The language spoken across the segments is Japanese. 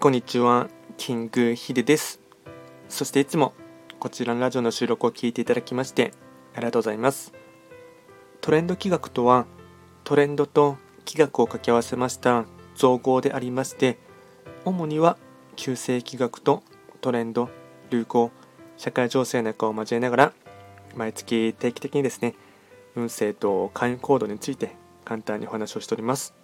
こんにちは、キングヒデです。そしていつもこちらのラジオの収録を聞いていただきましてありがとうございます。トレンド企画とは、トレンドと企画を掛け合わせました造語でありまして、主には旧世企画とトレンド、流行、社会情勢なんかを交えながら、毎月定期的にですね、運勢と会員行動について簡単にお話をしております。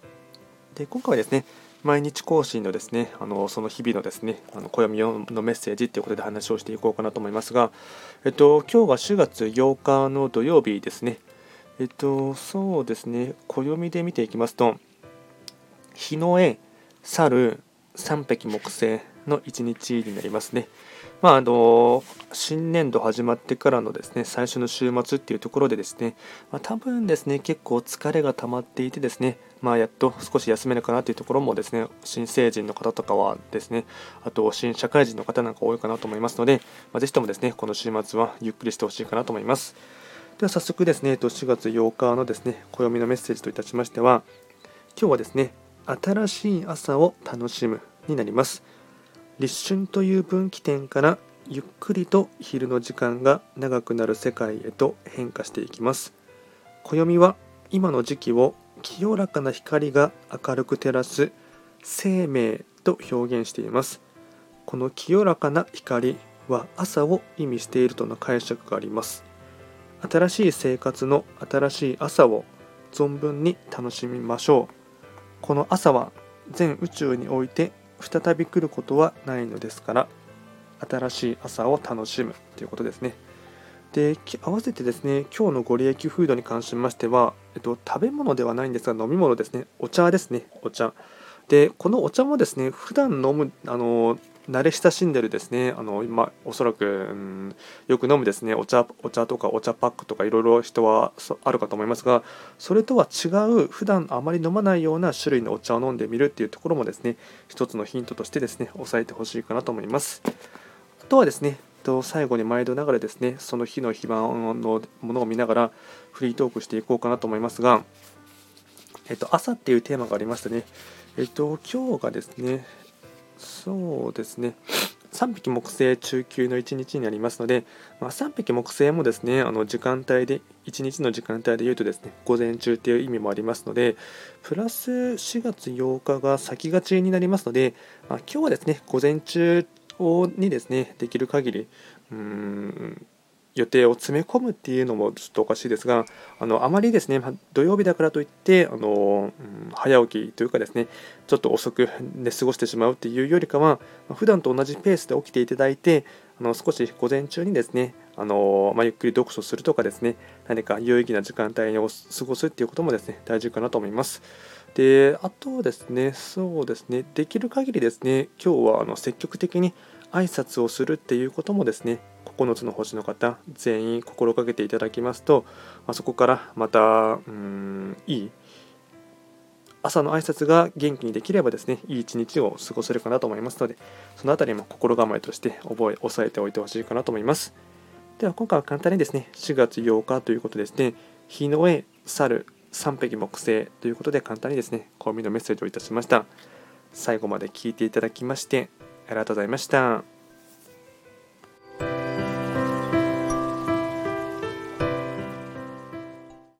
で今回はですね、毎日更新のですね、あのその日々のですね、あの暦のメッセージということで話をしていこうかなと思いますが、えっと、今日が4月8日の土曜日ですね。えっと、そうですね、暦で見ていきますと、日の絵、猿、三匹木星の一日になりますね。まあ、あの新年度始まってからのですね最初の週末っていうところでですね、まあ、多分ですね結構疲れが溜まっていてですね、まあ、やっと少し休めるかなというところもですね新成人の方とかはですねあと新社会人の方なんか多いかなと思いますので、まあ、ぜひともですねこの週末はゆっくりしてほしいかなと思いますでは早速ですね4月8日のですね暦のメッセージといたしましては今日はですね新しい朝を楽しむになります立春という分岐点からゆっくりと昼の時間が長くなる世界へと変化していきます。暦は今の時期を清らかな光が明るく照らす生命と表現しています。この清らかな光は朝を意味しているとの解釈があります。新しい生活の新しい朝を存分に楽しみましょう。この朝は全宇宙において再び来ることはないのですから新しい朝を楽しむということですね。で合わせてですね今日のご利益フードに関しましては、えっと、食べ物ではないんですが飲み物ですね。お茶ですね。お茶。でこのお茶もですね普段飲むあの慣れ親しんでるですね。あの今おそらく、うん、よく飲むですね。お茶お茶とかお茶パックとかいろいろ人はあるかと思いますがそれとは違う普段あまり飲まないような種類のお茶を飲んでみるっていうところもですね一つのヒントとしてですね押さえてほしいかなと思います。あとはですね最後に毎度ながらですねその日の非番のものを見ながらフリートークしていこうかなと思いますがえっと朝っていうテーマがありましてねえっと今日がですねそうですね。3匹木星中級の1日になりますので、まあ、3匹木星もですねあの時間帯で1日の時間帯で言うとですね午前中っていう意味もありますのでプラス4月8日が先がちになりますので、まあ、今日はですね午前中にですねできる限りうーん予定を詰め込むっていうのもちょっとおかしいですがあのあまりですね土曜日だからといってあの、うん、早起きというかですねちょっと遅く寝過ごしてしまうっていうよりかは普段と同じペースで起きていただいてあの少し午前中にですねあの、まあ、ゆっくり読書するとかですね何か有意義な時間帯を過ごすっていうこともですね大事かなと思います。であとですねそうですねできる限りですね今日はあの積極的に挨拶をするっていうこともですね9つの星の方全員心がけていただきますと、まあ、そこからまたうんいい朝の挨拶が元気にできればですねいい一日を過ごせるかなと思いますのでそのあたりも心構えとして覚え押さえておいてほしいかなと思いますでは今回は簡単にですね4月8日ということですね日の絵猿三匹木星ということで簡単にですね暦のメッセージをいたしました最後まで聞いていただきましてありがとうございました。